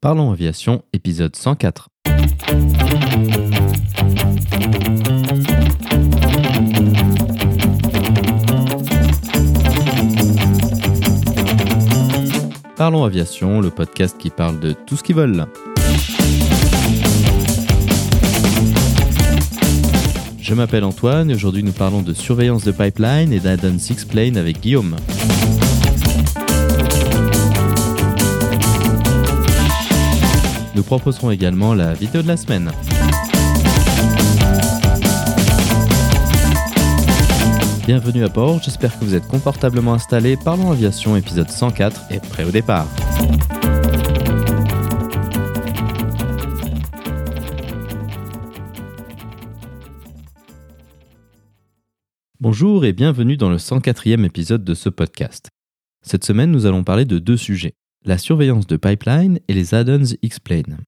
Parlons Aviation, épisode 104. Parlons Aviation, le podcast qui parle de tout ce qui vole. Je m'appelle Antoine et aujourd'hui nous parlons de surveillance de pipeline et d'add-on Plane avec Guillaume. Nous proposerons également la vidéo de la semaine. Bienvenue à bord, j'espère que vous êtes confortablement installés. Parlons Aviation, épisode 104 et prêt au départ. Bonjour et bienvenue dans le 104e épisode de ce podcast. Cette semaine, nous allons parler de deux sujets la surveillance de pipeline et les add-ons X-Plane.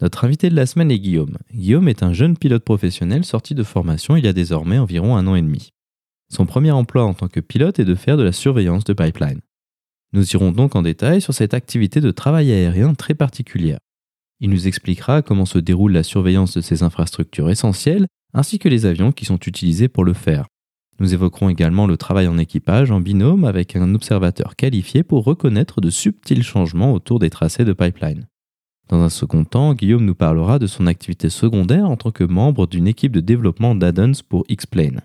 Notre invité de la semaine est Guillaume. Guillaume est un jeune pilote professionnel sorti de formation il y a désormais environ un an et demi. Son premier emploi en tant que pilote est de faire de la surveillance de pipeline. Nous irons donc en détail sur cette activité de travail aérien très particulière. Il nous expliquera comment se déroule la surveillance de ces infrastructures essentielles ainsi que les avions qui sont utilisés pour le faire. Nous évoquerons également le travail en équipage en binôme avec un observateur qualifié pour reconnaître de subtils changements autour des tracés de pipeline. Dans un second temps, Guillaume nous parlera de son activité secondaire en tant que membre d'une équipe de développement d'add-ons pour X-Plane.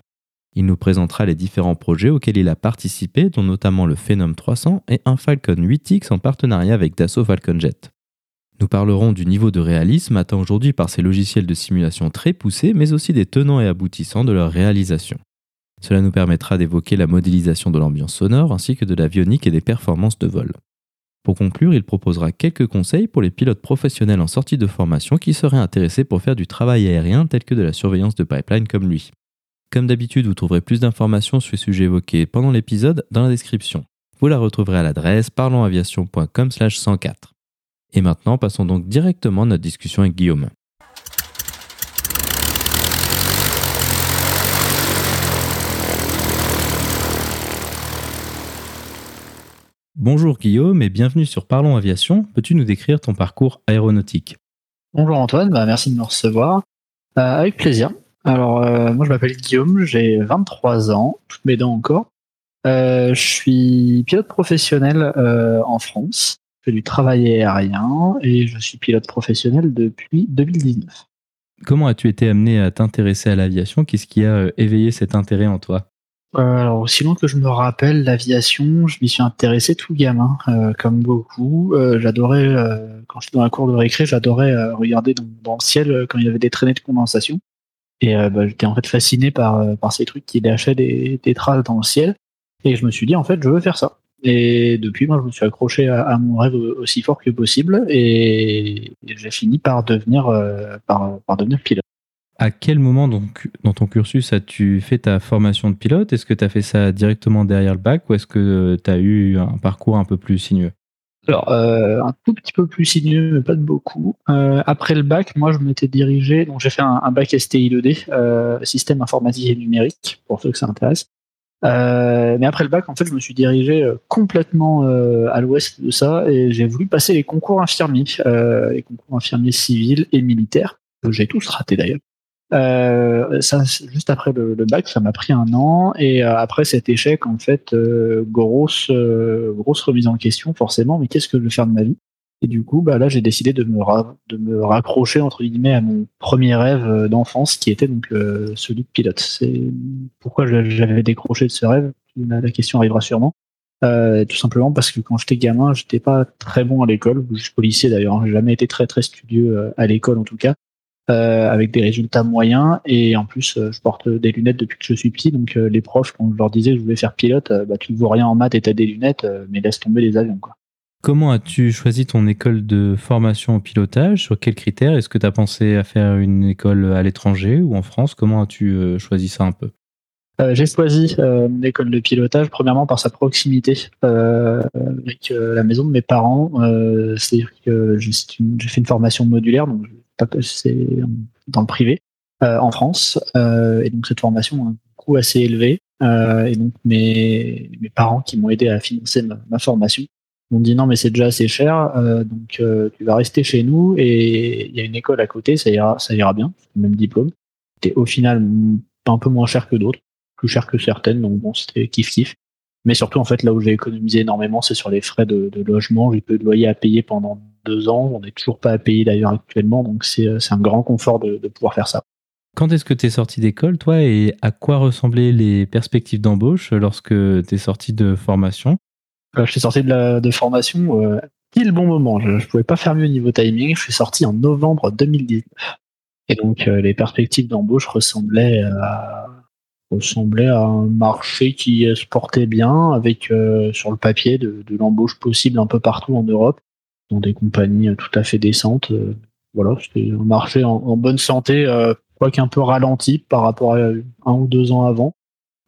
Il nous présentera les différents projets auxquels il a participé, dont notamment le Phenom 300 et un Falcon 8X en partenariat avec Dassault Falcon Jet. Nous parlerons du niveau de réalisme atteint aujourd'hui par ces logiciels de simulation très poussés, mais aussi des tenants et aboutissants de leur réalisation. Cela nous permettra d'évoquer la modélisation de l'ambiance sonore ainsi que de l'avionique et des performances de vol. Pour conclure, il proposera quelques conseils pour les pilotes professionnels en sortie de formation qui seraient intéressés pour faire du travail aérien tel que de la surveillance de pipeline comme lui. Comme d'habitude, vous trouverez plus d'informations sur les sujets évoqués pendant l'épisode dans la description. Vous la retrouverez à l'adresse parlonsaviation.com/104. Et maintenant, passons donc directement à notre discussion avec Guillaume. Bonjour Guillaume et bienvenue sur Parlons Aviation. Peux-tu nous décrire ton parcours aéronautique? Bonjour Antoine, bah, merci de me recevoir. Euh, avec plaisir. Alors, euh, moi je m'appelle Guillaume, j'ai 23 ans, toutes mes dents encore. Euh, je suis pilote professionnel en France. Je fais du travail aérien et je suis pilote professionnel depuis 2019. Comment as-tu été amené à t'intéresser à l'aviation? Qu'est-ce qui a éveillé cet intérêt en toi? Alors, aussi loin que je me rappelle, l'aviation, je m'y suis intéressé tout gamin, euh, comme beaucoup. Euh, j'adorais, quand j'étais dans la cour de récré, j'adorais regarder dans, le ciel quand il y avait des traînées de condensation. Et bah, j'étais en fait fasciné par, par ces trucs qui lâchaient des, des traces dans le ciel. Et je me suis dit, en fait, je veux faire ça. Et depuis, moi, je me suis accroché à, mon rêve aussi fort que possible. Et, j'ai fini par devenir, par devenir pilote. À quel moment dans ton cursus as-tu fait ta formation de pilote? Est-ce que tu as fait ça directement derrière le bac ou est-ce que tu as eu un parcours un peu plus sinueux? Alors, euh, un tout petit peu plus sinueux, mais pas de beaucoup. Euh, après le bac, moi, je m'étais dirigé, donc j'ai fait un, bac STI2D, euh, système informatique et numérique, pour ceux que ça intéresse. mais après le bac, en fait, je me suis dirigé complètement à l'ouest de ça et j'ai voulu passer les concours infirmiers, les concours infirmiers civils et militaires. J'ai tous raté d'ailleurs. Euh, ça, juste après le, bac, ça m'a pris un an. Et euh, après cet échec, en fait, euh, grosse, grosse remise en question, forcément. Mais qu'est-ce que je veux faire de ma vie? Et du coup, bah là, j'ai décidé de me, raccrocher entre guillemets à mon premier rêve d'enfance, qui était donc celui de pilote. C'est pourquoi j'avais décroché de ce rêve. La question arrivera sûrement. tout simplement parce que quand j'étais gamin, j'étais pas très bon à l'école, jusqu'au lycée d'ailleurs. Hein. J'ai jamais été très très studieux à l'école en tout cas. Euh, avec des résultats moyens. Et en plus euh, je porte des lunettes depuis que je suis petit. Donc euh, les profs quand je leur disais que je voulais faire pilote bah tu ne vois rien en maths et t'as des lunettes mais laisse tomber les avions quoi. Comment as-tu choisi ton école de formation au pilotage? Sur quels critères? Est-ce que tu as pensé à faire une école à l'étranger ou en France? Comment as-tu choisi ça un peu? J'ai choisi mon école de pilotage premièrement par sa proximité avec la maison de mes parents. C'est-à-dire que j'ai fait une formation modulaire, donc c'est dans le privé euh, en France. Euh, et donc cette formation a un coût assez élevé. Euh, et donc mes, mes parents qui m'ont aidé à financer ma, formation On dit non, mais c'est déjà assez cher, donc tu vas rester chez nous et il y a une école à côté, ça ira, ça ira bien, même diplôme. C'était au final un peu moins cher que d'autres, plus cher que certaines, donc bon, c'était kiff kiff. Mais surtout, en fait, là où j'ai économisé énormément, c'est sur les frais de, logement. J'ai peu de loyer à payer pendant deux ans. On n'est toujours pas à payer d'ailleurs actuellement, donc c'est un grand confort de, pouvoir faire ça. Quand est-ce que tu es sorti d'école, toi, et à quoi ressemblaient les perspectives d'embauche lorsque tu es sorti de formation? Euh, Je suis sorti de, de formation euh, pile bon moment. Je ne pouvais pas faire mieux au niveau timing. Je suis sorti en novembre 2019. Et donc, euh, les perspectives d'embauche ressemblaient à, ressemblait à un marché qui se portait bien, avec euh, sur le papier de, l'embauche possible un peu partout en Europe, dans des compagnies tout à fait décentes. Euh, voilà, c'était un marché en, bonne santé, euh, quoique un peu ralenti par rapport à un ou deux ans avant.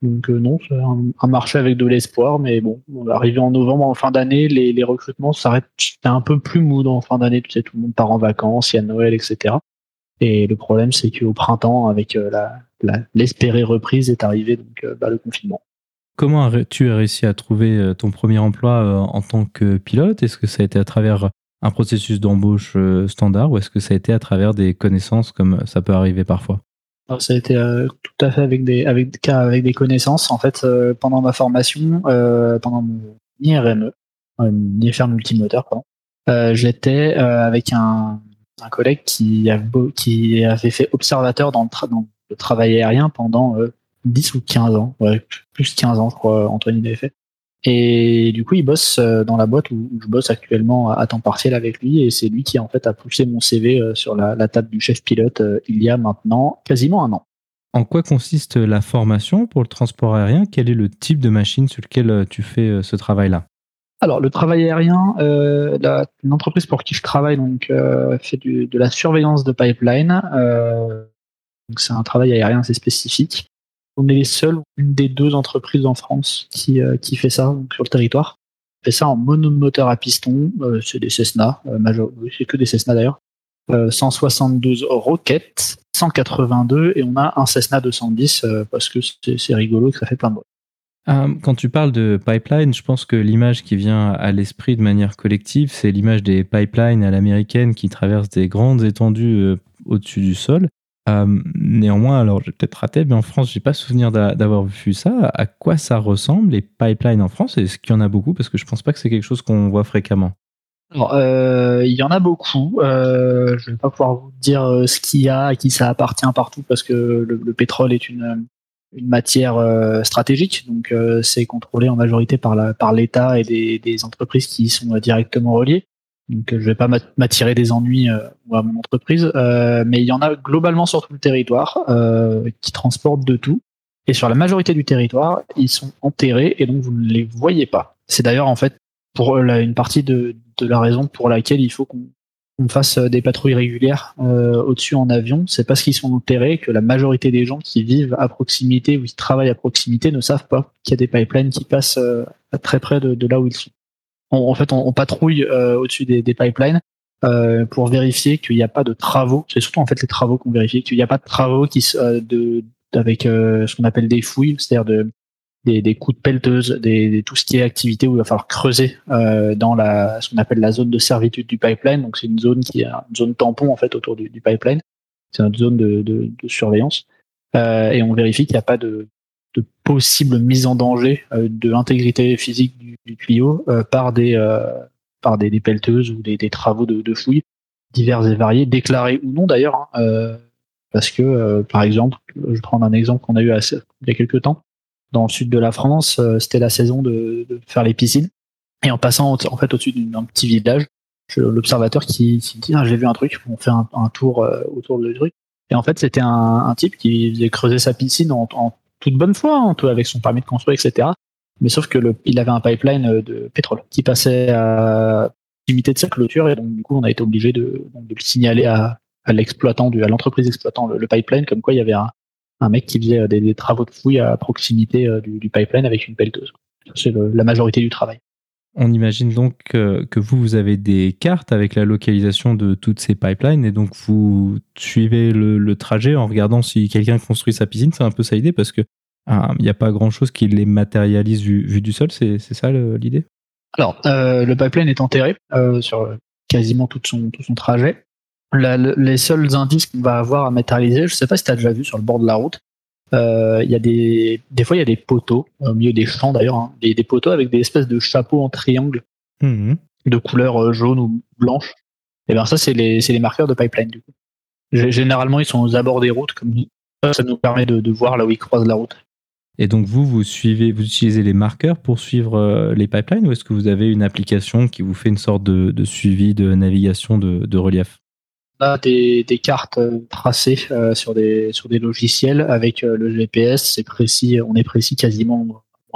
Donc non, c'est un, marché avec de l'espoir, mais bon, arrivé en novembre, en fin d'année, les, les recrutements s'arrêtent. C'était un peu plus mou en fin d'année, tu sais, tout le monde part en vacances, il y a Noël, etc. Et le problème, c'est qu'au printemps, avec la, l'espérée reprise est arrivée, donc euh, bah, le confinement. Comment as-tu réussi à trouver euh, ton premier emploi euh, en tant que pilote? Est-ce que ça a été à travers un processus d'embauche standard ou est-ce que ça a été à travers des connaissances comme ça peut arriver parfois? Ça a été tout à fait avec des connaissances. En fait, pendant ma formation, pendant mon IRME, multimoteur, j'étais avec un, collègue qui, avait fait observateur dans, le travail aérien pendant 10 euh, ou 15 ans, ouais, plus 15 ans, je crois, Anthony avait fait. Et du coup, il bosse euh, dans la boîte où, je bosse actuellement à temps partiel avec lui, et c'est lui qui en fait a poussé mon CV euh, sur la, table du chef pilote il y a maintenant quasiment un an. En quoi consiste la formation pour le transport aérien? Quel est le type de machine sur lequel tu fais ce travail-là? Alors, le travail aérien, l'entreprise pour qui je travaille donc fait de la surveillance de pipeline. Donc c'est un travail aérien assez spécifique. On est les seuls, une des deux entreprises en France qui, euh, qui fait ça sur le territoire. On fait ça en monomoteur à piston, euh, c'est des Cessna, euh, major... c'est que des Cessna d'ailleurs. 172 Rocket, 182 et on a un Cessna 210 parce que c'est rigolo que ça fait plein de bruit. Quand tu parles de pipeline, je pense que l'image qui vient à l'esprit de manière collective, c'est l'image des pipelines à l'américaine qui traversent des grandes étendues au-dessus du sol. Euh, néanmoins, alors j'ai peut-être raté, mais en France, j'ai pas souvenir d'avoir vu ça. À quoi ça ressemble les pipelines en France? Est-ce qu'il y en a beaucoup? Parce que je pense pas que c'est quelque chose qu'on voit fréquemment. Euh, il y en a beaucoup. Euh, je vais pas pouvoir vous dire euh, ce qu'il y a, à qui ça appartient partout, parce que le, pétrole est une, une matière stratégique, donc c'est contrôlé en majorité par l'État par et des, des, entreprises qui y sont directement reliées. Donc je vais pas m'attirer des ennuis euh, à mon entreprise, euh, mais il y en a globalement sur tout le territoire euh, qui transportent de tout. Et sur la majorité du territoire, ils sont enterrés et donc vous ne les voyez pas. C'est d'ailleurs en fait pour une partie de, de, la raison pour laquelle il faut qu'on fasse des patrouilles régulières au-dessus en avion. C'est parce qu'ils sont enterrés que la majorité des gens qui vivent à proximité ou qui travaillent à proximité ne savent pas qu'il y a des pipelines qui passent très près de, de là où ils sont en fait, on, patrouille euh, au-dessus des, pipelines euh, pour vérifier qu'il n'y a pas de travaux. C'est surtout en fait les travaux qu'on vérifie, qu'il n'y a pas de travaux qui euh, de avec ce qu'on appelle des fouilles, c'est-à-dire de des, coups de pelleteuse, des, tout ce qui est activité où il va falloir creuser dans la ce qu'on appelle la zone de servitude du pipeline. Donc c'est une zone qui est une zone tampon en fait autour du, pipeline. C'est une zone de, de, de surveillance et on vérifie qu'il n'y a pas de de possible mise en danger euh, de l'intégrité physique du, tuyau euh, par des euh, par des, pelleteuses ou des, travaux de, fouilles divers et variés, déclarés ou non d'ailleurs, hein, parce que par exemple, je prendre un exemple qu'on a eu il y a quelques temps dans le sud de la France, c'était la saison de, faire les piscines et en passant en fait au-dessus d'un petit village, l'observateur qui, dit ah, j'ai vu un truc, on fait un, tour autour du truc et en fait c'était un, type qui faisait creuser sa piscine en toute bonne foi, hein, avec son permis de construire, etc. Mais sauf que le, il avait un pipeline euh, de pétrole qui passait à limiter de sa clôture et donc du coup on a été obligé de, de le signaler à, à l'exploitant, à l'entreprise exploitant le, pipeline, comme quoi il y avait un, un mec qui faisait des, des, travaux de fouille à proximité euh, du, du pipeline avec une pelleteuse. C'est la majorité du travail. On imagine donc que, vous, vous avez des cartes avec la localisation de toutes ces pipelines et donc vous suivez le, trajet en regardant si quelqu'un construit sa piscine. C'est un peu ça l'idée parce que il n'y a pas grand chose qui les matérialise vu, du sol. C'est ça l'idée? Alors, le pipeline est enterré sur quasiment tout son, trajet. les seuls indices qu'on va avoir à matérialiser, je sais pas si tu as déjà vu sur le bord de la route, il y a des, des fois il y a des poteaux au milieu des champs d'ailleurs, hein, des, poteaux avec des espèces de chapeaux en triangle mmh de couleur jaune ou blanche. Et bien ça c'est les, les marqueurs de pipeline du coup. Généralement ils sont aux abords des routes comme ça nous permet de, voir là où ils croisent la route. Et donc vous, vous suivez, vous utilisez les marqueurs pour suivre euh, les pipelines ou est-ce que vous avez une application qui vous fait une sorte de, suivi de navigation de, relief? A des, cartes euh, tracées euh, sur, des, sur des logiciels avec le GPS, c'est précis, on est précis quasiment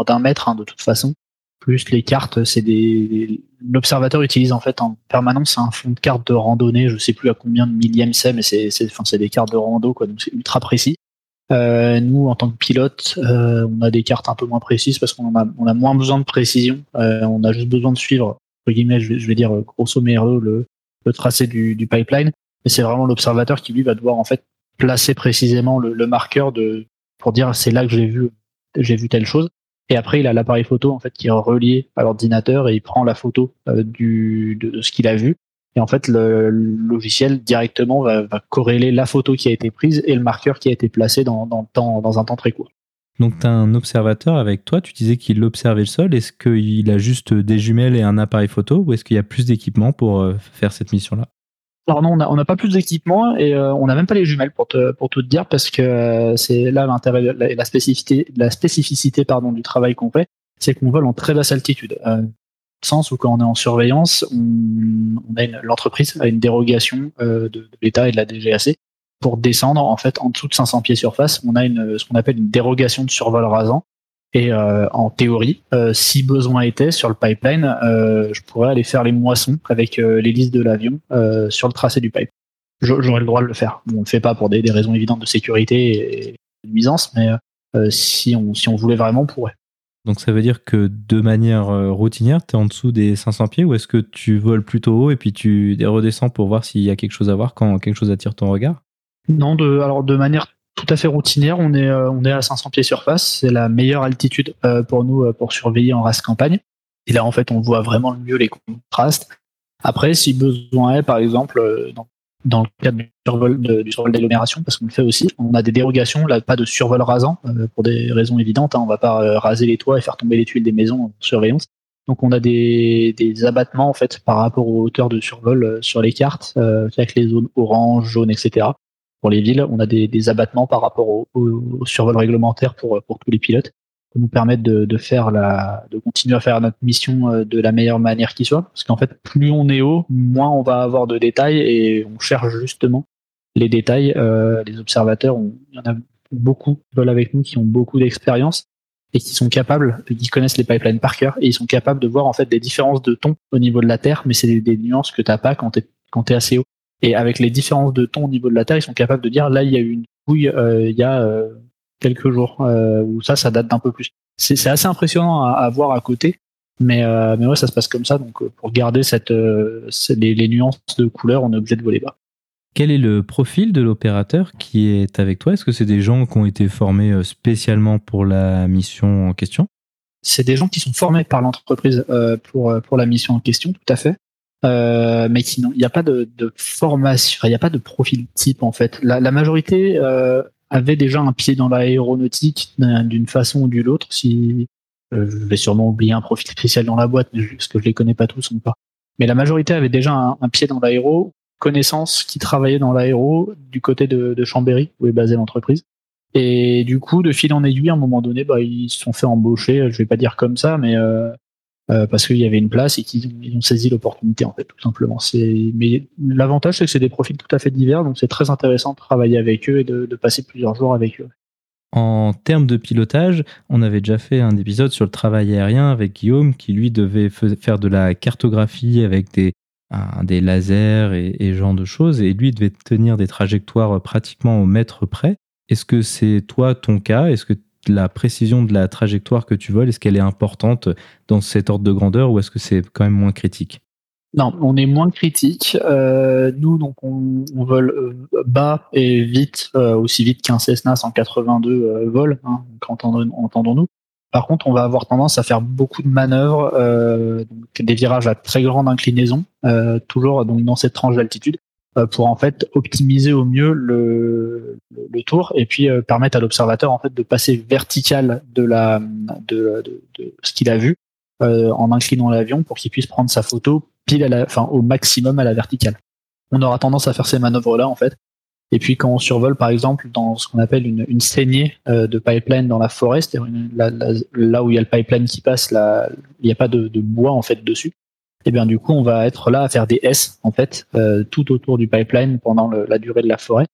d'un mètre hein, de toute façon. Plus les cartes, c'est des. L'observateur utilise en fait en permanence un fond de carte de randonnée, je sais plus à combien de millièmes c'est, mais c'est, enfin, des cartes de rando, quoi, donc c'est ultra précis. Euh, nous, en tant que pilote, euh, on a des cartes un peu moins précises parce qu'on a, on a moins besoin de précision. Euh, on a juste besoin de suivre, entre guillemets, je vais, dire grosso modo le, le tracé du, du pipeline. Et c'est vraiment l'observateur qui lui va devoir en fait placer précisément le, marqueur pour dire c'est là que j'ai vu j'ai vu telle chose. Et après, il a l'appareil photo en fait qui est relié à l'ordinateur et il prend la photo du, de, ce qu'il a vu et en fait, le logiciel directement va, corréler la photo qui a été prise et le marqueur qui a été placé dans, dans, dans un temps très court. Donc, tu as un observateur avec toi. Tu disais qu'il observait le sol. Est-ce qu'il a juste des jumelles et un appareil photo ou est-ce qu'il y a plus d'équipement pour euh, faire cette mission-là? Alors non, on n'a pas plus d'équipement et euh, on n'a même pas les jumelles pour te, pour tout te dire parce que euh, c'est là l'intérêt, la, la spécificité, la spécificité pardon du travail qu'on fait, c'est qu'on vole en très basse altitude sens où quand on est en surveillance, on, a l'entreprise a une dérogation euh, de, l'État et de la DGAC pour descendre en fait en dessous de 500 pieds surface. On a une, ce qu'on appelle une dérogation de survol rasant. Et euh, en théorie, euh, si besoin était sur le pipeline, je pourrais aller faire les moissons avec l'hélice de l'avion sur le tracé du pipe. J'aurais le droit de le faire. on ne le fait pas pour des, des, raisons évidentes de sécurité et de nuisance, mais si on si on voulait vraiment, on pourrait. Donc ça veut dire que de manière euh, routinière, tu es en dessous des 500 pieds ou est-ce que tu voles plutôt haut et puis tu redescends pour voir s'il y a quelque chose à voir quand quelque chose attire ton regard? Non, de, alors de manière tout à fait routinière, on est, euh, on est à 500 pieds surface. C'est la meilleure altitude euh, pour nous pour surveiller en race campagne. Et là, en fait, on voit vraiment le mieux les contrastes. Après, si besoin est, par exemple, dans le cadre du survol, d'agglomération, parce qu'on le fait aussi. On a des dérogations, là, pas de survol rasant, euh, pour des raisons évidentes. Hein, on va pas euh, raser les toits et faire tomber les tuiles des maisons en surveillance. Donc on a des, des abattements en fait par rapport aux hauteurs de survol euh, sur les cartes, avec les zones orange, jaune, etc. Pour les villes, on a des, abattements par rapport au, au, survol réglementaire pour, tous les pilotes pour nous permettre de, faire la, de continuer à faire notre mission euh, de la meilleure manière qui soit. Parce qu'en fait, plus on est haut, moins on va avoir de détails et on cherche justement les détails. Euh, les observateurs, il y en a beaucoup qui veulent avec nous, qui ont beaucoup d'expérience et qui sont capables, qui connaissent les pipelines par cœur et ils sont capables de voir en fait des différences de ton au niveau de la Terre, mais c'est des, nuances que t'as pas quand t'es quand es assez haut. Et avec les différences de ton au niveau de la Terre, ils sont capables de dire là il y a eu une couille, euh, il y a euh, quelques jours. Euh, ou ça, ça date d'un peu plus. C'est assez impressionnant à, voir à côté. Mais, mais ouais, ça se passe comme ça. Donc, pour garder cette, les, nuances de couleurs, on est obligé de voler bas. Quel est le profil de l'opérateur qui est avec toi? Est-ce que c'est des gens qui ont été formés spécialement pour la mission en question? C'est des gens qui sont formés par l'entreprise pour, pour la mission en question, tout à fait. Mais sinon, il n'y a pas de, formation, il n'y a pas de profil type en fait. La, la majorité avait déjà un pied dans l'aéronautique d'une façon ou d'une autre. Si euh, je vais sûrement oublier un profil spécial dans la boîte, parce que je les connais pas tous ou pas. Mais la majorité avait déjà un, pied dans l'aéro, connaissance qui travaillait dans l'aéro du côté de, de, Chambéry où est basée l'entreprise. Et du coup, de fil en aiguille, à un moment donné, bah, ils se sont fait embaucher. Je vais pas dire comme ça, mais euh, euh, parce qu'il y avait une place et qu'ils ont saisi l'opportunité en fait tout simplement. Mais l'avantage c'est que c'est des profils tout à fait divers donc c'est très intéressant de travailler avec eux et de, passer plusieurs jours avec eux. En termes de pilotage, on avait déjà fait un épisode sur le travail aérien avec Guillaume qui lui devait faire de la cartographie avec des, lasers et, et genre de choses et lui devait tenir des trajectoires pratiquement au mètre près. Est-ce que c'est toi ton cas? Est-ce que la précision de la trajectoire que tu voles, est-ce qu'elle est importante dans cet ordre de grandeur ou est-ce que c'est quand même moins critique? Non, on est moins critique. Euh, nous, donc, on, vole euh, bas et vite, euh, aussi vite qu'un Cessna 182 vole, hein, entendons-nous. Par contre, on va avoir tendance à faire beaucoup de manœuvres, des virages à très grande inclinaison, toujours dans cette tranche d'altitude, pour en fait optimiser au mieux le, le tour et puis permettre à l'observateur en fait de passer vertical de la de, de, de ce qu'il a vu en inclinant l'avion pour qu'il puisse prendre sa photo pile à la, enfin au maximum à la verticale. On aura tendance à faire ces manœuvres là en fait et puis quand on survole, par exemple, dans ce qu'on appelle une, une saignée euh, de pipeline dans la forêt, c'est-à-dire là où il y a le pipeline qui passe, là, il n'y a pas de, de, bois en fait dessus. Et bien du coup, on va être là à faire des S en fait euh, tout autour du pipeline pendant le, la durée de la forêt,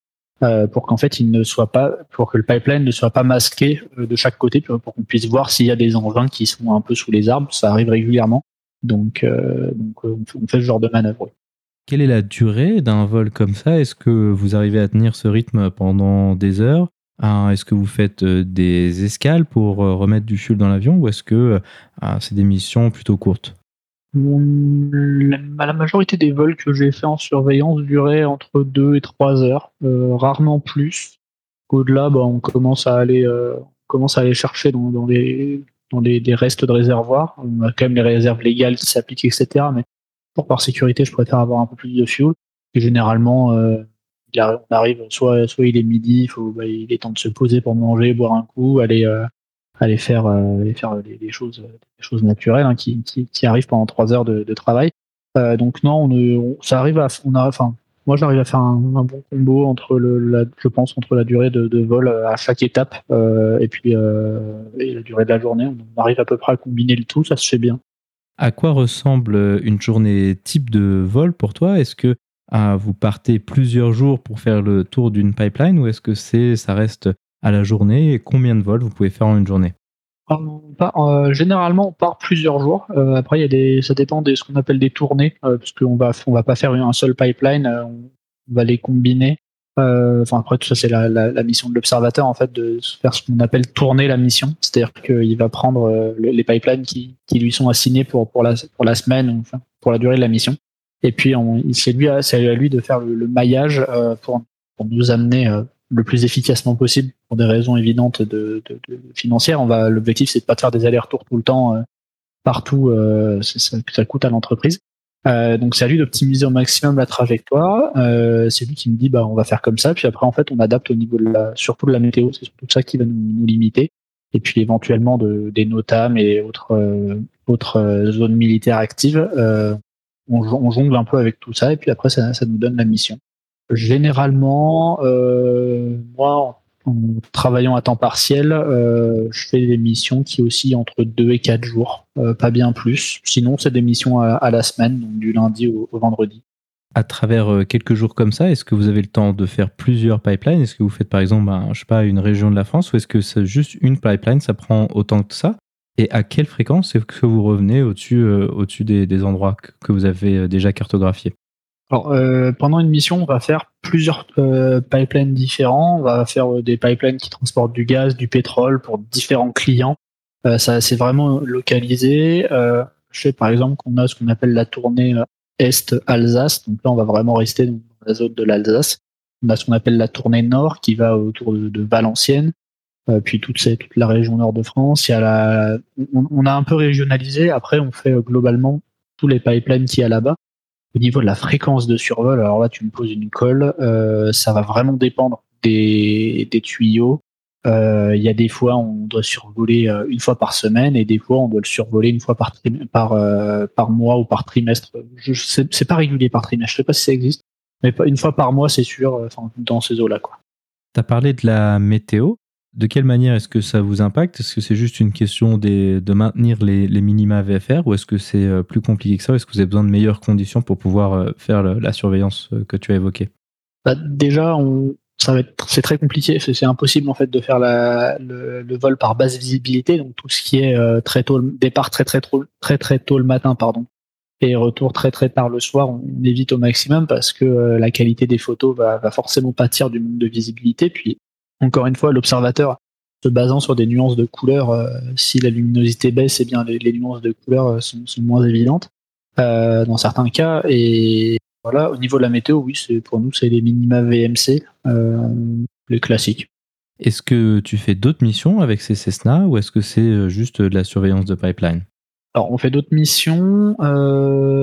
euh, pour qu'en fait il ne soit pas, pour que le pipeline ne soit pas masqué euh, de chaque côté, pour qu'on puisse voir s'il y a des engins qui sont un peu sous les arbres. Ça arrive régulièrement. Donc, on fait ce genre de manœuvre. Quelle est la durée d'un vol comme ça? Est-ce que vous arrivez à tenir ce rythme pendant des heures? Est-ce que vous faites des escales pour remettre du fuel dans l'avion? Ou est-ce que ah, c'est des missions plutôt courtes? La majorité des vols que j'ai fait en surveillance duraient entre 2 et 3 heures, rarement plus. Au-delà, bah, on commence à aller, commence à aller chercher dans, dans, les, dans les, des restes de réservoirs. On a quand même les réserves légales qui s'appliquent, etc. Mais par sécurité, je préfère avoir un peu plus de fuel. Et généralement, euh, on arrive, soit, soit il est midi, il, faut, bah, il est temps de se poser pour manger, boire un coup, aller, euh, aller faire, euh, aller faire des, choses, choses naturelles hein, qui, qui, qui, arrivent pendant trois heures de, de travail. Euh, donc non, on, ça arrive à, on a, enfin, moi j'arrive à faire un, bon combo entre le, la, je pense entre la durée de, vol à chaque étape euh, et puis euh, la durée de la journée. On arrive à peu près à combiner le tout, ça se fait bien. À quoi ressemble une journée type de vol pour toi? Est-ce que ah, vous partez plusieurs jours pour faire le tour d'une pipeline ou est-ce que c'est ça reste à la journée et combien de vols vous pouvez faire en une journée euh, généralement, on part plusieurs jours. Euh, après, ça dépend de ce qu'on appelle des tournées, euh, parce qu'on va, on va pas faire un seul pipeline, euh, on va les combiner. Euh, enfin après tout ça c'est la, mission de l'observateur en fait de faire ce qu'on appelle tourner la mission, c'est-à-dire qu'il va prendre euh, les pipelines qui, lui sont assignés pour pour la pour la semaine enfin pour la durée de la mission. Et puis c'est lui à lui de faire le, le maillage euh, pour, pour nous amener euh, le plus efficacement possible pour des raisons évidentes de, de, de financières. On va l'objectif c'est de pas de faire des allers-retours tout le temps euh, partout, ça, ça coûte à l'entreprise. Euh, donc c'est à lui d'optimiser au maximum la trajectoire. Euh, c'est lui qui me dit bah on va faire comme ça. Puis après en fait on adapte au niveau de la, surtout de la météo. C'est surtout ça qui va nous, nous limiter. Et puis éventuellement de, des NOTAM et autres euh, autres euh, zones militaires actives. Euh, on, on, jongle un peu avec tout ça et puis après ça, ça nous donne la mission. Généralement, moi en travaillant à temps partiel, euh, je fais des missions qui oscillent entre 2 et 4 jours, euh, pas bien plus. Sinon, c'est des missions à, à, la semaine, donc du lundi au, au vendredi. À travers euh, quelques jours comme ça, est-ce que vous avez le temps de faire plusieurs pipelines? Est-ce que vous faites par exemple, ben, je sais pas, une région de la France ou est-ce que c'est juste une pipeline, ça prend autant que ça? Et à quelle fréquence est-ce que vous revenez au-dessus euh, au des, des endroits que vous avez euh, déjà cartographiés? Alors, euh, pendant une mission, on va faire plusieurs euh, pipelines différents. On va faire euh, des pipelines qui transportent du gaz, du pétrole pour différents clients. Euh, ça, c'est vraiment localisé. Euh, je sais par exemple qu'on a ce qu'on appelle la tournée Est Alsace. Donc là, on va vraiment rester dans la zone de l'Alsace. On a ce qu'on appelle la tournée Nord qui va autour de, de Valenciennes. puis toute, cette, toute la région nord de France. Il y a la, on, on a un peu régionalisé. Après, on fait globalement tous les pipelines qu'il y a là-bas. Au niveau de la fréquence de survol, alors là, tu me poses une colle. Euh, ça va vraiment dépendre des, tuyaux. Euh, il y a des fois, on doit survoler euh, une fois par semaine et des fois, on doit le survoler une fois par, par, mois ou par trimestre. Je C'est pas régulier par trimestre. Je sais pas si ça existe, mais une fois par mois, c'est sûr, euh, dans ces eaux-là. Tu as parlé de la météo. De quelle manière est-ce que ça vous impacte? Est-ce que c'est juste une question de maintenir les, les, minima VFR ou est-ce que c'est euh, plus compliqué que ça? Est-ce que vous avez besoin de meilleures conditions pour pouvoir euh, faire la surveillance euh, que tu as évoquée? Bah, Déjà, c'est très compliqué. C'est impossible en fait de faire le, vol par basse visibilité, donc tout ce qui est très tôt, départ très très tôt le matin, pardon, et retour très très tard le soir, on évite au maximum parce que la qualité des photos va, forcément pâtir du manque de visibilité. Encore une fois, l'observateur, se basant sur des nuances de couleurs, euh, si la luminosité baisse, eh bien les, les nuances de couleurs euh, sont, sont moins évidentes euh, dans certains cas. Et voilà, au niveau de la météo, oui, c'est pour nous c'est les minima VMC, euh, les classiques. Est-ce que tu fais d'autres missions avec ces Cessna ou est-ce que c'est juste de la surveillance de pipeline? Alors, on fait d'autres missions.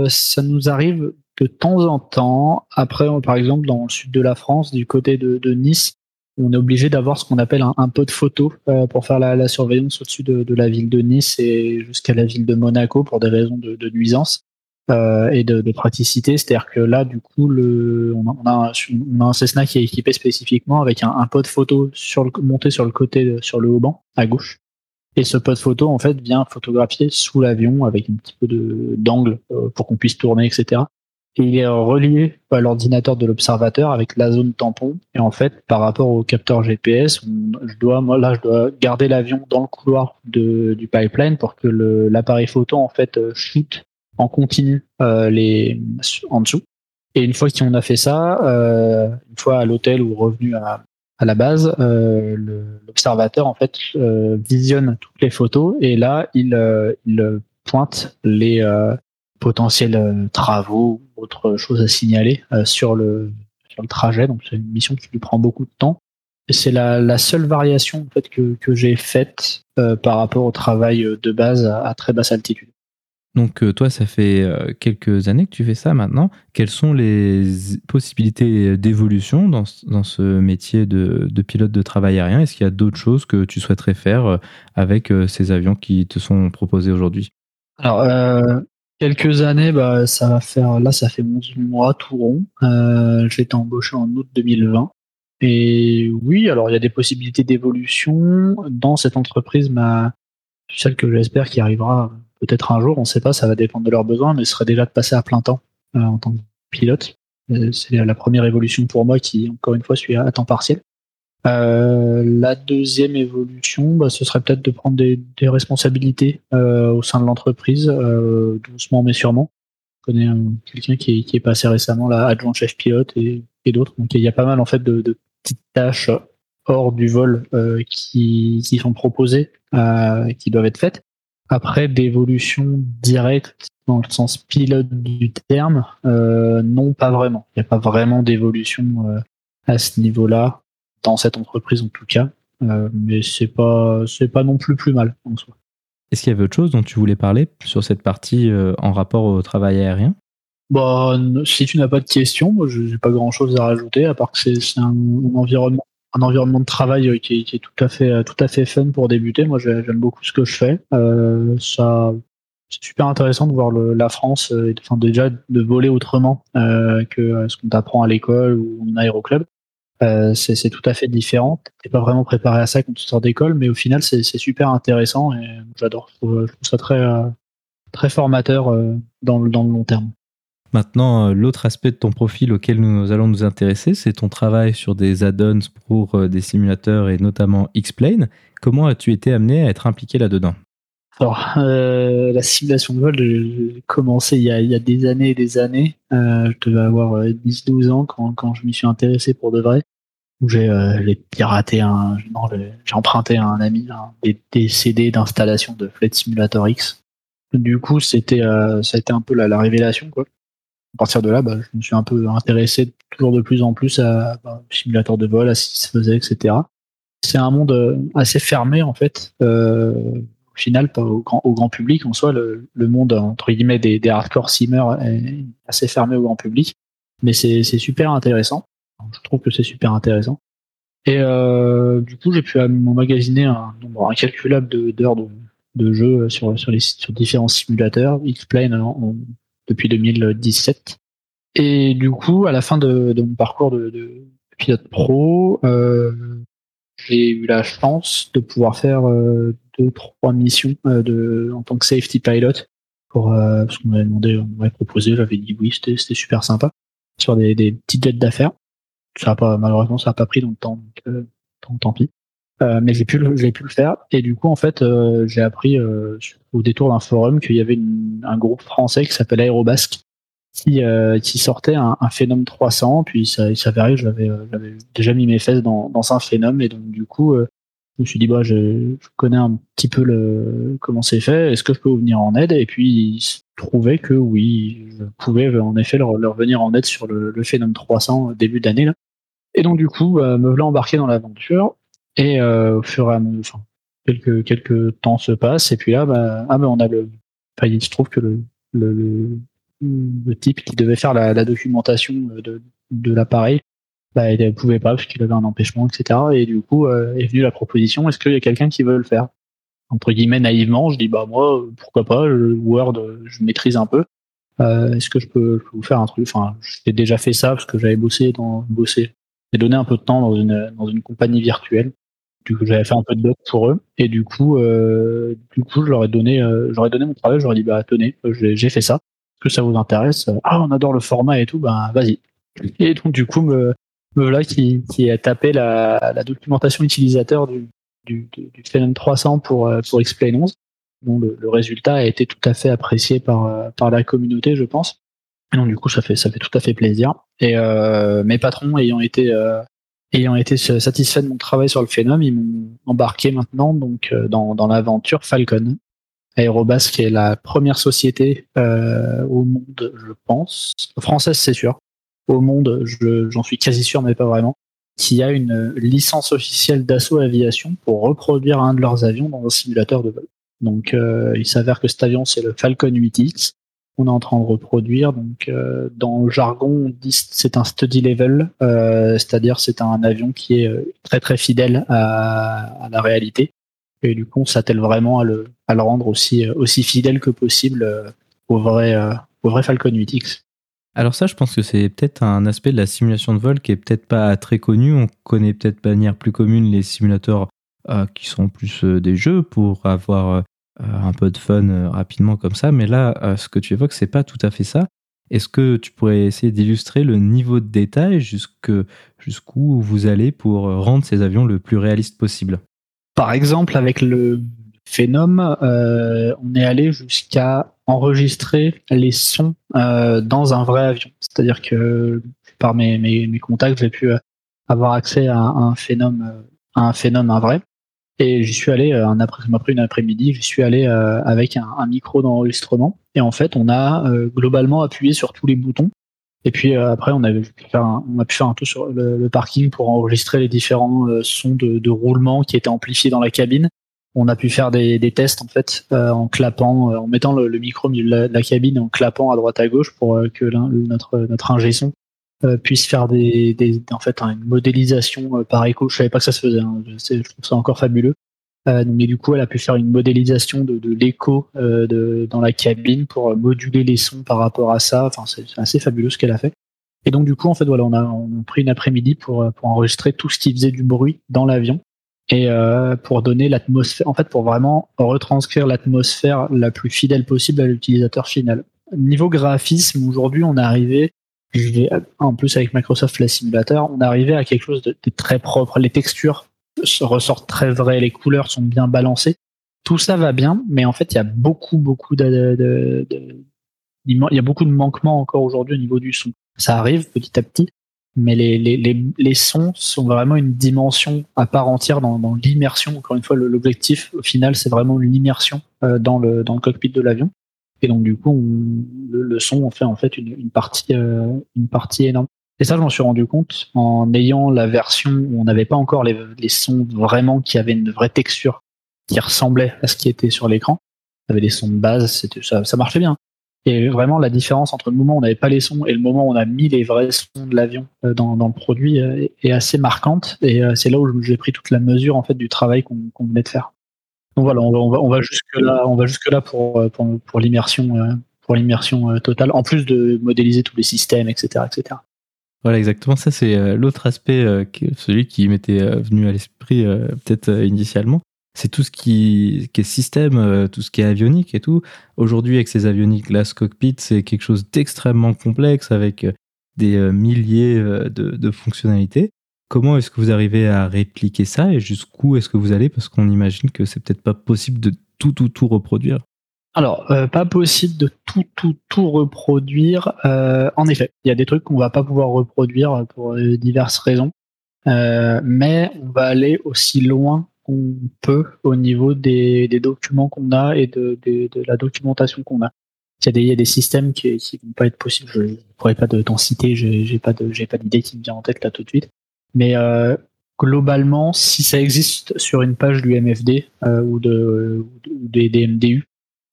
ça nous arrive de temps en temps. Après, par exemple, dans le sud de la France, du côté de, Nice, on est obligé d'avoir ce qu'on appelle un, pot de photo pour faire la, surveillance au-dessus de, la ville de Nice et jusqu'à la ville de Monaco pour des raisons de, de nuisance. Euh, et de, de praticité. C'est-à-dire que là, du coup, on, a, un, Cessna qui est équipé spécifiquement avec un, un pod photo monté sur le côté, sur le haut banc, à gauche. Et ce pod photo, en fait, vient photographier sous l'avion avec un petit peu de d'angle euh, pour qu'on puisse tourner, etc. Il est relié à l'ordinateur de l'observateur avec la zone tampon. Et en fait, par rapport au capteur GPS, je dois, moi là, je dois garder l'avion dans le couloir du pipeline pour que l'appareil photo en fait euh, shoot en continu euh, les en dessous. Et une fois qu'on a fait ça, euh, une fois à l'hôtel ou revenu à, la base, euh, l'observateur en fait euh, visionne toutes les photos et là il, euh, il pointe les potentiels travaux ou autres choses à signaler sur le sur le trajet. Donc c'est une mission qui lui prend beaucoup de temps. Et c'est la, la, seule variation en fait que, que j'ai faite par rapport au travail de base à, à très basse altitude. Donc euh, toi, ça fait euh, quelques années que tu fais ça maintenant. Quelles sont les possibilités d'évolution dans, ce métier de, pilote de travail aérien? Est-ce qu'il y a d'autres choses que tu souhaiterais faire euh, avec ces avions qui te sont proposés aujourd'hui? Alors, quelques années, bah, ça va faire, là, ça fait 11 mois tout rond. J'ai été embauché en août 2020. Et oui, alors il y a des possibilités d'évolution dans cette entreprise, ma, celle que j'espère qui arrivera peut-être un jour, on ne sait pas, ça va dépendre de leurs besoins, mais ce serait déjà de passer à plein temps euh, en tant que pilote. Euh, c'est la première évolution pour moi qui, encore une fois, suis à temps partiel. Euh, la deuxième évolution, bah, ce serait peut-être de prendre des, responsabilités au sein de l'entreprise, doucement mais sûrement. Je connais quelqu'un qui, est passé récemment là, adjoint chef pilote et, d'autres. Donc il y a pas mal en fait de, petites tâches hors du vol qui, sont proposées, qui doivent être faites. Après, d'évolution directe dans le sens pilote du terme, euh, non, pas vraiment. Il n'y a pas vraiment d'évolution euh, à ce niveau-là, dans cette entreprise en tout cas. Euh, mais c'est pas, c'est pas non plus plus mal en soi. Est-ce qu'il y avait autre chose dont tu voulais parler sur cette partie en rapport au travail aérien? Bah, si tu n'as pas de questions, moi, je n'ai pas grand-chose à rajouter, à part que c'est un environnement un environnement de travail euh, qui est, tout à fait euh, tout à fait fun pour débuter. Moi, j'aime beaucoup ce que je fais. Euh, ça, c'est super intéressant de voir la France, enfin déjà de voler autrement que ce qu'on t'apprend à l'école ou en aéroclub. C'est tout à fait différent. T'es pas vraiment préparé à ça quand tu sors d'école, mais au final, c'est super intéressant et j'adore. Je, trouve ça très très formateur dans le dans le long terme. Maintenant, euh, l'autre aspect de ton profil auquel nous allons nous intéresser, c'est ton travail sur des add-ons pour euh, des simulateurs et notamment X-Plane. Comment as-tu été amené à être impliqué là-dedans? Alors, euh, la simulation de vol, j'ai commencé il y, a, des années et des années. je devais avoir 10-12 ans quand, je m'y suis intéressé pour de vrai. J'ai piraté un, j'ai emprunté à un ami des, CD d'installation de Flight Simulator X. Du coup, c'était, ça a été un peu la, la révélation, quoi à partir de là, bah, je me suis un peu intéressé toujours de plus en plus à bah, simulateur de vol, à ce qui se faisait, etc. C'est un monde euh, assez fermé en fait. Euh, final, pas au grand, au grand public en soi, le, monde entre guillemets des, hardcore simmers est assez fermé au grand public, mais c'est super intéressant. Je trouve que c'est super intéressant. Et euh, du coup, j'ai pu emmagasiner un nombre incalculable d'heures de, jeu sur, différents simulateurs. X-Plane depuis 2017. Et du coup, à la fin de, mon parcours de, de pilote pro, euh, j'ai eu la chance de pouvoir faire euh, deux, trois missions euh, de, en tant que safety pilot. Pour, euh, parce qu'on m'avait demandé, on m'avait proposé, j'avais dit oui, c'était, c'était super sympa. Sur des, des petites jets d'affaires. Ça a pas, malheureusement, ça n'a pas pris dans le temps, donc euh, tant, tant pis. Euh, mais j'ai pu, j'ai pu le faire. Et du coup, en fait, euh, j'ai appris euh, au détour d'un forum qu'il y avait un groupe français qui s'appelle Aérobasque qui, qui sortait un, un Phenom 300. Puis ça, il s'avérait que j'avais, j'avais déjà mis mes fesses dans, dans un Phenom. Et donc, du coup, je me suis dit, bah, je, connais un petit peu le, comment c'est fait. Est-ce que je peux vous venir en aide? Et puis, il se trouvait que oui, je pouvais en effet leur, venir en aide sur le, le Phenom 300 début d'année. Là. Et donc, du coup, me voilà embarqué dans l'aventure. Et au fur et à mesure, quelques quelques temps se passent et puis là, bah, ah ben on a le, enfin, il se trouve que le le, le, type qui devait faire la, la documentation de, de l'appareil, bah, il ne pouvait pas parce qu'il avait un empêchement, etc. Et du coup, euh, est venue la proposition est-ce qu'il y a quelqu'un qui veut le faire? Entre guillemets, naïvement, je dis bah moi, pourquoi pas Word, je maîtrise un peu. Euh, est-ce que je peux, je peux, vous faire un truc? Enfin, j'ai déjà fait ça parce que j'avais bossé dans bossé. J'ai donné un peu de temps dans une dans une compagnie virtuelle. Du coup, j'avais fait un peu de doc pour eux. Et du coup, euh, du coup, je leur ai donné, euh, j'aurais donné mon travail. J'aurais dit bah tenez, j'ai fait ça. Est-ce que ça vous intéresse? Ah, on adore le format et tout. Bah vas-y. Et donc du coup, me, voilà qui, qui a tapé la, la documentation utilisateur du, du, du, 300 pour, euh, pour Explain 11. Bon, le, le, résultat a été tout à fait apprécié par, euh, par la communauté, je pense. Et donc du coup, ça fait, ça fait tout à fait plaisir. Et euh, mes patrons ayant été, euh, ayant été satisfaits de mon travail sur le phénomène, ils m'ont embarqué maintenant donc dans, dans l'aventure Falcon. Aerobas, qui est la première société au monde, je pense, française c'est sûr, au monde, j'en suis quasi sûr, mais pas vraiment, qui a une licence officielle d'assaut aviation pour reproduire un de leurs avions dans un simulateur de vol. Donc, euh, il s'avère que cet avion, c'est le Falcon 8X. On est en train de reproduire. Donc, euh, dans le jargon, on dit c'est un study level, euh, c'est-à-dire c'est un avion qui est très très fidèle à, la réalité. Et du coup, on s'attelle vraiment à le, à le rendre aussi aussi fidèle que possible au vrai Falcon 8X. Alors ça, je pense que c'est peut-être un aspect de la simulation de vol qui est peut-être pas très connu. On connaît peut-être de manière plus commune les simulateurs euh, qui sont plus euh, des jeux pour avoir euh, un peu de fun rapidement comme ça. Mais là, ce que tu évoques, c'est pas tout à fait ça. Est-ce que tu pourrais essayer d'illustrer le niveau de détail jusqu'où vous allez pour rendre ces avions le plus réaliste possible? Par exemple, avec le Phénom, on est allé jusqu'à enregistrer les sons euh, dans un vrai avion. C'est-à-dire que par mes, contacts, j'ai pu euh, avoir accès à, un phénomène, euh, à un un vrai. Et j'y suis allé un après, une après-midi, j'y suis allé avec un, micro d'enregistrement. Et en fait, on a globalement appuyé sur tous les boutons. Et puis après, on, a pu faire un tour sur le, parking pour enregistrer les différents sons de roulement qui étaient amplifiés dans la cabine on a pu faire des, tests en fait euh, en clapant, euh, en mettant le, micro au milieu de la, cabine, en clapant à droite à gauche pour euh, que notre notre ingé son puisse faire des, des, en fait une modélisation par écho. Je savais pas que ça se faisait. Hein. Je, trouve ça encore fabuleux. mais du coup, elle a pu faire une modélisation de, de l'écho de, dans la cabine pour moduler les sons par rapport à ça. Enfin, c'est assez fabuleux ce qu'elle a fait. Et donc du coup, en fait, voilà, on a, on a pris une après-midi pour, pour enregistrer tout ce qui faisait du bruit dans l'avion et euh, pour donner l'atmosphère, en fait, pour vraiment retranscrire l'atmosphère la plus fidèle possible à l'utilisateur final. Niveau graphisme, aujourd'hui, on est arrivé, en plus avec Microsoft Flight Simulator, on est arrivé à quelque chose de, très propre. Les textures ressortent très vraies, les couleurs sont bien balancées. Tout ça va bien, mais en fait, il y a beaucoup, beaucoup de il y a beaucoup de manquements encore aujourd'hui au niveau du son. Ça arrive petit à petit, mais les, les, les, les, sons sont vraiment une dimension à part entière dans, l'immersion. Encore une fois, l'objectif au final, c'est vraiment l'immersion euh, dans, le, dans le cockpit de l'avion. Et donc du coup, on, le, le, son en fait en fait une, une partie euh, une partie énorme. Et ça, je m'en suis rendu compte en ayant la version où on n'avait pas encore les, les sons vraiment qui avaient une vraie texture qui ressemblait à ce qui était sur l'écran. Ça avait des sons de base, c'était ça, ça marchait bien. Et vraiment, la différence entre le moment où on n'avait pas les sons et le moment où on a mis les vrais sons de l'avion euh, dans, le produit euh, est assez marquante. Et euh, c'est là où j'ai pris toute la mesure en fait du travail qu'on venait de faire. Donc voilà, on va, jusque là, jusque pour l'immersion pour l'immersion totale, en plus de modéliser tous les systèmes, etc., etc. Voilà, exactement. Ça, c'est l'autre aspect, celui qui m'était venu à l'esprit peut-être initialement c'est tout ce qui, est système, euh, tout ce qui est avionique et tout. Aujourd'hui, avec ces avioniques, ce cockpit, c'est quelque chose d'extrêmement complexe avec euh, des euh, milliers de, de fonctionnalités. Comment est-ce que vous arrivez à répliquer ça et jusqu'où est-ce que vous allez? Parce qu'on imagine que c'est peut-être pas possible de tout, tout, tout reproduire. Alors, pas possible de tout, tout, tout reproduire. en effet, il y a des trucs qu'on va pas pouvoir reproduire pour diverses raisons. mais on va aller aussi loin qu'on peut au niveau des, documents qu'on a et de, la documentation qu'on a. Il y, a des, systèmes qui ne vont pas être possibles. Je ne pourrais pas t'en citer, j'ai pas j'ai pas d'idée qui me vient en tête là tout de suite. Mais euh, globalement, si ça existe sur une page du MFD ou, de, des, MDU,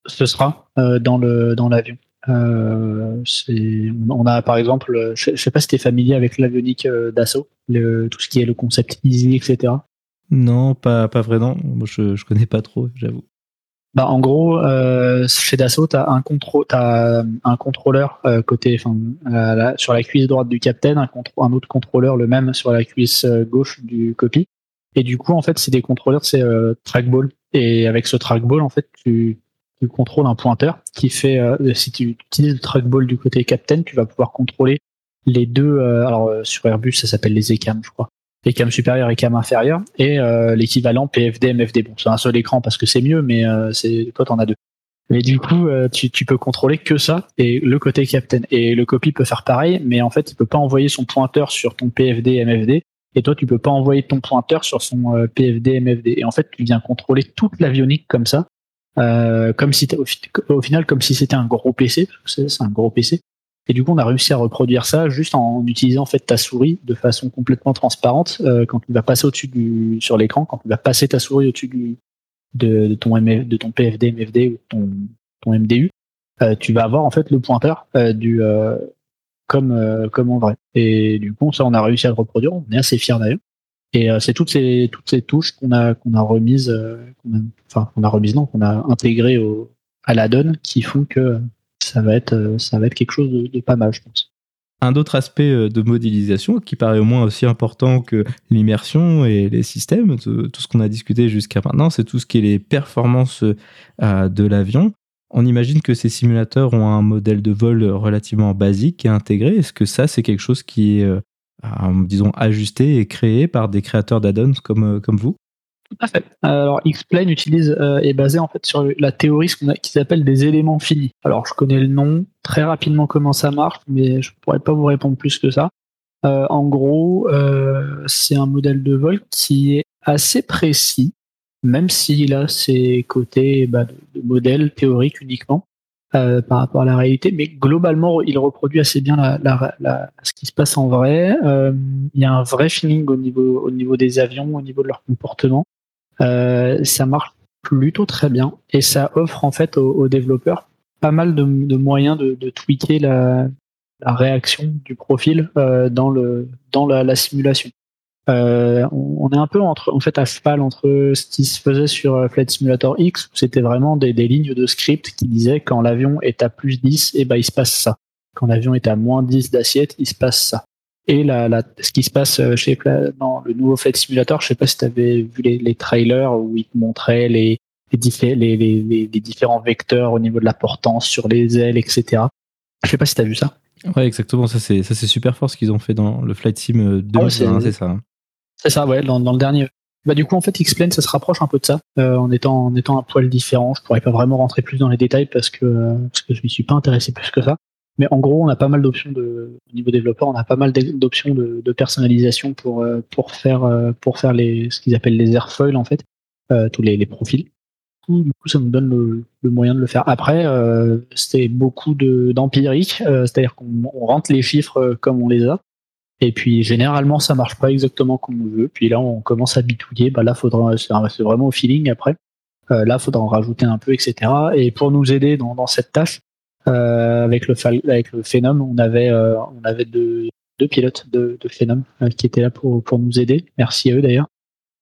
ce sera dans le dans l'avion. Euh, on a par exemple, je, sais pas si tu es familier avec l'avionique d'assaut, tout ce qui est le concept easy, etc. Non, pas, pas vraiment. Moi, je, connais pas trop, j'avoue. Bah, en gros, euh, chez Dassault, tu as as un contrôleur euh, côté, euh, sur la cuisse droite du capitaine, un, autre contrôleur le même sur la cuisse euh, gauche du copie. Et du coup, en fait, c'est des contrôleurs, c'est euh, trackball. Et avec ce trackball, en fait, tu, tu contrôles un pointeur qui fait, si tu utilises le trackball du côté capitaine, tu vas pouvoir contrôler les deux. alors sur Airbus, ça s'appelle les ECAM, je crois les cams supérieurs et cams inférieurs, et euh, l'équivalent PFD, MFD. Bon, c'est un seul écran parce que c'est mieux, mais euh, c'est toi t'en as deux. Mais du coup, euh, tu, tu, peux contrôler que ça et le côté captain. Et le copie peut faire pareil, mais en fait, il peut pas envoyer son pointeur sur ton PFD, MFD. Et toi, tu peux pas envoyer ton pointeur sur son PFD, MFD. Et en fait, tu viens contrôler toute l'avionique comme ça, comme si au, au, final, comme si c'était un gros PC. C'est un gros PC. Et du coup, on a réussi à reproduire ça juste en utilisant en fait ta souris de façon complètement transparente. Euh, quand tu vas passer au-dessus du sur l'écran, quand tu vas passer ta souris au-dessus du de, ton PFD, MFD ou ton MDU, euh, tu vas avoir en fait le pointeur euh, du euh, comme euh, comme en vrai. Et du coup, ça, on a réussi à le reproduire. On est assez fiers d'ailleurs. Et c'est toutes ces toutes ces touches qu'on a qu'on a remises, qu'on a, enfin qu'on a remises non, qu'on a intégrées au à la donne qui font que ça va être, euh, ça va être quelque chose de, pas mal, je pense. Un autre aspect euh, de modélisation qui paraît au moins aussi important que l'immersion et les systèmes, tout ce qu'on a discuté jusqu'à maintenant, c'est tout ce qui est les performances euh, de l'avion. On imagine que ces simulateurs ont un modèle de vol relativement basique et intégré. Est-ce que ça, c'est quelque chose qui est, disons, ajusté et créé par des créateurs d'add-ons comme vous? Fait. Alors Xplane euh, est basé en fait sur la théorie ce qu'on qui s'appelle des éléments finis. Alors je connais le nom très rapidement comment ça marche, mais je pourrais pas vous répondre plus que ça. Euh, en gros, euh, c'est un modèle de vol qui est assez précis, même s'il a ses côtés bah, de, modèle théorique uniquement par rapport à la réalité, mais globalement, il reproduit assez bien ce qui se passe en vrai. il y a un vrai feeling au niveau des avions, au niveau de leur comportement. Euh, ça marche plutôt très bien et ça offre en fait aux, développeurs pas mal de, moyens de, tweaker la, réaction du profil euh, dans le dans la, simulation. Euh, on, est un peu entre en fait à cheval entre ce qui se faisait sur Flight Simulator X où c'était vraiment des, lignes de script qui disaient quand l'avion est à plus 10 et eh ben il se passe ça. Quand l'avion est à moins 10 d'assiette, il se passe ça et la, la, ce qui se passe euh, chez dans le nouveau Flight Simulator. Je sais pas si tu avais vu les, les, trailers où ils te montraient les, les, les, les, les, différents vecteurs au niveau de la portance sur les ailes, etc. Je sais pas si tu as vu ça. Ouais, exactement. Ça, c'est, ça, c'est super fort ce qu'ils ont fait dans le Flight Sim 2020, ah c'est, ça. Hein. C'est ça, ouais, dans, dans le dernier. Bah, du coup, en fait, X-Plane, ça se rapproche un peu de ça, euh, en, étant, en étant un poil différent. Je pourrais pas vraiment rentrer plus dans les détails parce que, parce que je m'y suis pas intéressé plus que ça. Mais en gros, on a pas mal d'options de, au niveau développeur, on a pas mal d'options de, personnalisation pour, euh, pour faire, euh, pour faire les, ce qu'ils appellent les airfoils, en fait, euh, tous les, profils. Du coup, ça nous donne le, moyen de le faire. Après, c'était beaucoup d'empirique, c'est-à-dire qu'on rentre les chiffres comme on les a. Et puis, généralement, ça marche pas exactement comme on veut. Puis là, on commence à bitouiller. Bah, là, faudra, c'est vraiment au feeling après. Euh, là, faudra en rajouter un peu, etc. Et pour nous aider dans, cette tâche, avec le avec le Phenom, on avait euh, on avait deux, deux pilotes de, de Phenom euh, qui étaient là pour pour nous aider. Merci à eux d'ailleurs.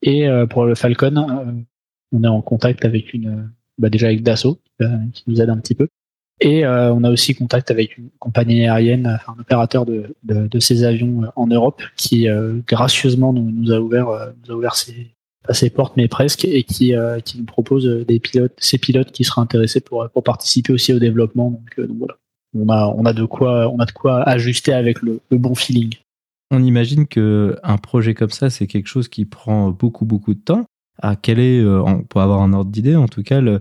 Et pour le Falcon, on est en contact avec une bah déjà avec Dassault qui nous aide un petit peu. Et on a aussi contact avec une compagnie aérienne, un opérateur de, de, de, ces avions en Europe qui gracieusement nous, a ouvert, nous a ouvert ses, pas ses portes mais presque et qui, euh, nous propose des pilotes, ces pilotes qui seraient intéressés pour, pour participer aussi au développement. Donc, euh, voilà, on a, de quoi, ajuster avec le, bon feeling. On imagine que un projet comme ça, c'est quelque chose qui prend beaucoup beaucoup de temps. À quel est, euh, pour avoir un ordre d'idée, en tout cas, le,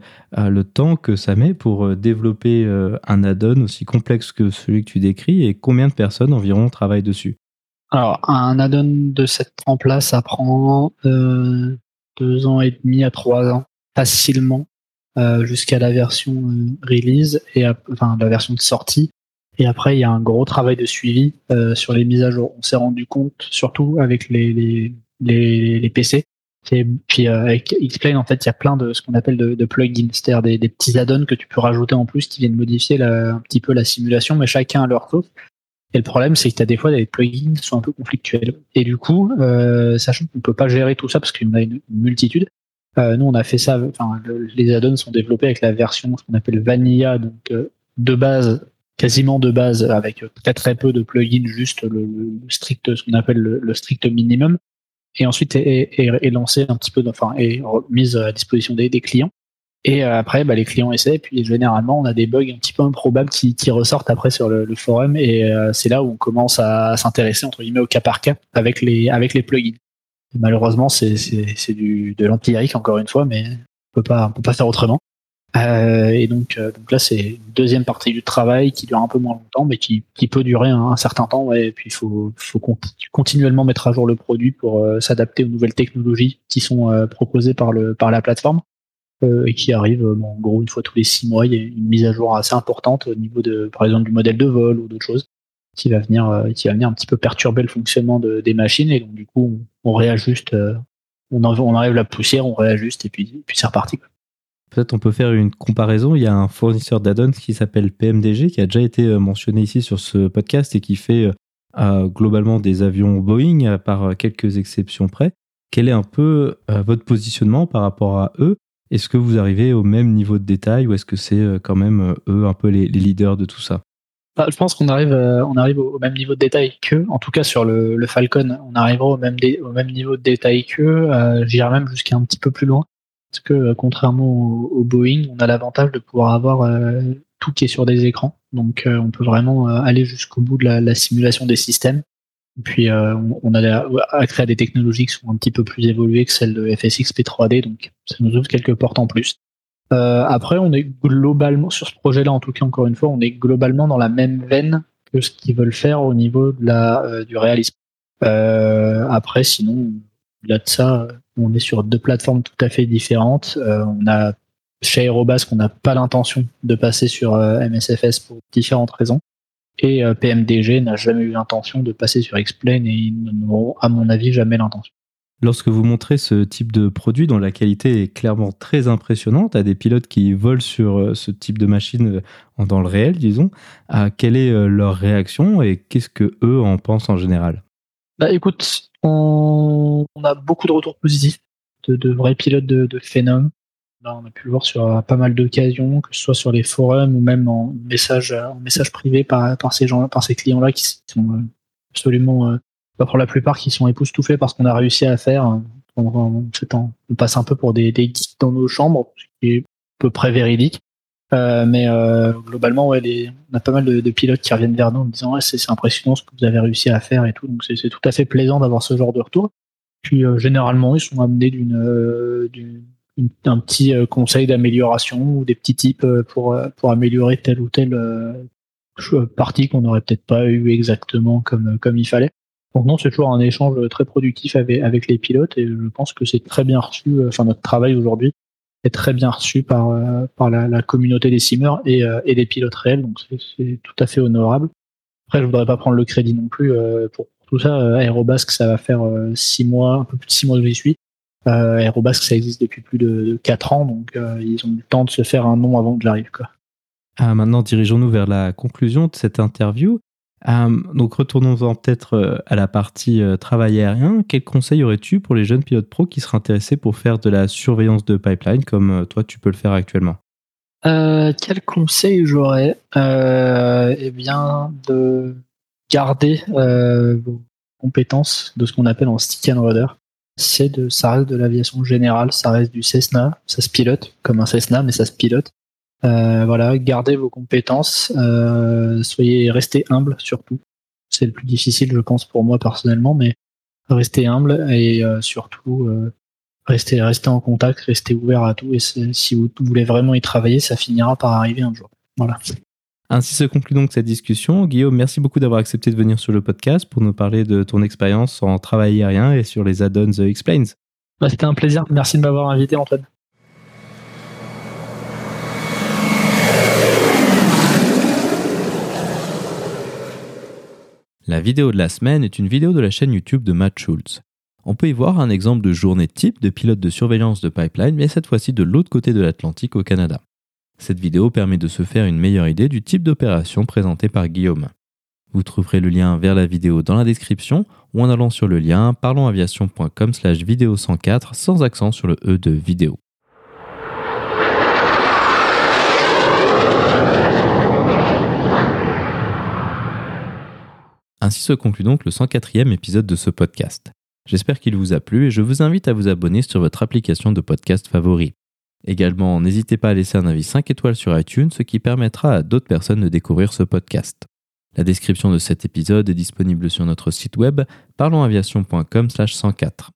temps que ça met pour développer un add-on aussi complexe que celui que tu décris et combien de personnes environ travaillent dessus? Alors, un add-on de cette trempe-là, ça prend euh, deux ans et demi à trois ans, facilement, euh, jusqu'à la version euh, release, et enfin la version de sortie. Et après, il y a un gros travail de suivi euh, sur les mises à jour. On s'est rendu compte, surtout avec les, les, les, les PC. Et puis avec Xplane, en fait, il y a plein de ce qu'on appelle de, de plugins, c'est-à-dire des, des, petits add-ons que tu peux rajouter en plus qui viennent modifier la, un petit peu la simulation, mais chacun à leur tour. Et le problème, c'est que tu as des fois des plugins qui sont un peu conflictuels. Et du coup, euh, sachant qu'on peut pas gérer tout ça parce en a une, multitude, euh, nous on a fait ça. Enfin, les add-ons sont développés avec la version qu'on appelle Vanilla, donc euh, de base, quasiment de base, avec très très peu de plugins, juste le, strict, ce qu'on appelle le, le, strict minimum. Et ensuite est, est, est, lancé un petit peu, enfin, est mise à disposition des, des clients. Et euh, après, bah, les clients essaient, et puis généralement, on a des bugs un petit peu improbables qui, qui ressortent après sur le, le forum, et euh, c'est là où on commence à, s'intéresser entre guillemets au cas par cas avec les avec les plugins. Malheureusement, c'est du de l'empirique encore une fois, mais on peut pas on peut pas faire autrement. Euh, et donc euh, donc là, c'est une deuxième partie du travail qui dure un peu moins longtemps, mais qui qui peut durer un, un certain temps. Et puis il faut faut continuellement mettre à jour le produit pour s'adapter aux nouvelles technologies qui sont proposées par le par la plateforme. Euh, et qui arrive euh, en gros une fois tous les six mois. Il y a une mise à jour assez importante au niveau de, par exemple, du modèle de vol ou d'autres choses qui va venir, euh, qui va venir un petit peu perturber le fonctionnement de, des machines et donc du coup on, on réajuste, on, on enlève la poussière, on réajuste et puis, puis c'est reparti. Peut-être on peut faire une comparaison. Il y a un fournisseur d'add-ons qui s'appelle PMDG qui a déjà été mentionné ici sur ce podcast et qui fait globalement des avions Boeing par quelques exceptions près. Quel est un peu votre positionnement par rapport à eux est-ce que vous arrivez au même niveau de détail ou est-ce que c'est euh, quand même euh, eux un peu les, leaders de tout ça? Bah, Je pense qu'on arrive, euh, au même niveau de détail qu'eux. En tout cas, sur le, Falcon, on arrivera au même, au même niveau de détail qu'eux. J'irai même jusqu'à un petit peu plus loin. Parce que contrairement au, Boeing, on a l'avantage de pouvoir avoir tout qui est sur des écrans. Donc on peut vraiment aller jusqu'au bout de la, simulation des systèmes. Puis euh, on a accès à des technologies qui sont un petit peu plus évoluées que celles de FSX P3D, donc ça nous ouvre quelques portes en plus. Euh, après, on est globalement sur ce projet-là, en tout cas encore une fois, on est globalement dans la même veine que ce qu'ils veulent faire au niveau de la, euh, du réalisme. Euh, après, sinon, là de ça, on est sur deux plateformes tout à fait différentes. Euh, on a chez Aerobas qu'on n'a pas l'intention de passer sur MSFS pour différentes raisons. Et euh, PMDG n'a jamais eu l'intention de passer sur Explain et ils n'auront, à mon avis, jamais l'intention. Lorsque vous montrez ce type de produit dont la qualité est clairement très impressionnante à des pilotes qui volent sur euh, ce type de machine euh, dans le réel, disons, quelle est leur réaction et qu'est-ce que eux en pensent en général? Bah écoute, on, on a beaucoup de retours positifs de, de vrais pilotes de, de Phenom. Là, on a pu le voir sur euh, pas mal d'occasions, que ce soit sur les forums ou même en message, euh, en message privé par, par ces gens, par ces clients-là qui sont euh, absolument, pas pour la plupart, qui sont époustouflés par ce qu'on a réussi à faire. On, on, passe un peu pour des, des geeks dans nos chambres, ce qui est à peu près véridique. Euh, mais euh, globalement, ouais, on a pas mal de, de, pilotes qui reviennent vers nous en disant c'est impressionnant ce que vous avez réussi à faire et tout. Donc c'est tout à fait plaisant d'avoir ce genre de retour. Puis euh, généralement, ils sont amenés d'une un petit euh, conseil d'amélioration ou des petits tips euh, pour, euh, pour améliorer telle ou telle partie qu'on n'aurait peut-être pas eu exactement comme, comme il fallait. Donc non, c'est toujours un échange très productif avec, les pilotes et je pense que c'est très bien reçu, enfin notre travail aujourd'hui est très bien reçu par, par la, la communauté des simmers et, et des pilotes réels, donc c'est tout à fait honorable. Après, je voudrais pas prendre le crédit non plus pour tout ça. Aérobasque, ça va faire six mois, un peu plus de six mois que j'y suis. Euh, Aerobasque, ça existe depuis plus de, 4 ans, donc euh, ils ont eu le temps de se faire un nom avant que j'arrive. Quoi. Ah, maintenant, dirigeons-nous vers la conclusion de cette interview. Euh, donc, retournons-en peut-être euh, à la partie euh, travail aérien. Quel conseil aurais-tu pour les jeunes pilotes pro qui seraient intéressés pour faire de la surveillance de pipeline comme euh, toi, tu peux le faire actuellement? Quel conseil j'aurais Eh bien, de garder vos compétences de ce qu'on appelle en stick and rudder? C'est de, ça reste de l'aviation générale, ça reste du Cessna, ça se pilote comme un Cessna, mais ça se pilote. Euh, voilà, gardez vos compétences, euh, soyez, restez humble surtout. C'est le plus difficile, je pense, pour moi personnellement, mais restez humble et euh, surtout euh, restez, restez en contact, restez ouvert à tout. Et si vous voulez vraiment y travailler, ça finira par arriver un jour. Voilà. Ainsi se conclut donc cette discussion. Guillaume, merci beaucoup d'avoir accepté de venir sur le podcast pour nous parler de ton expérience en travail aérien et sur les add-ons Explains. Bah, C'était un plaisir. Merci de m'avoir invité, Antoine. La vidéo de la semaine est une vidéo de la chaîne YouTube de Matt Schultz. On peut y voir un exemple de journée type de pilote de surveillance de pipeline, mais cette fois-ci de l'autre côté de l'Atlantique au Canada. Cette vidéo permet de se faire une meilleure idée du type d'opération présenté par Guillaume. Vous trouverez le lien vers la vidéo dans la description ou en allant sur le lien parlonsaviation.com slash vidéo 104 sans accent sur le E de vidéo. Ainsi se conclut donc le 104e épisode de ce podcast. J'espère qu'il vous a plu et je vous invite à vous abonner sur votre application de podcast favori. Également, n'hésitez pas à laisser un avis 5 étoiles sur iTunes, ce qui permettra à d'autres personnes de découvrir ce podcast. La description de cet épisode est disponible sur notre site web parlonsaviation.com/104.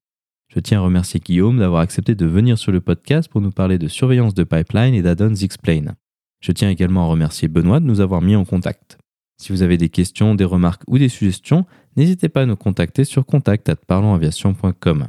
Je tiens à remercier Guillaume d'avoir accepté de venir sur le podcast pour nous parler de surveillance de pipeline et d'add-ons Explain. Je tiens également à remercier Benoît de nous avoir mis en contact. Si vous avez des questions, des remarques ou des suggestions, n'hésitez pas à nous contacter sur contact@parlonsaviation.com.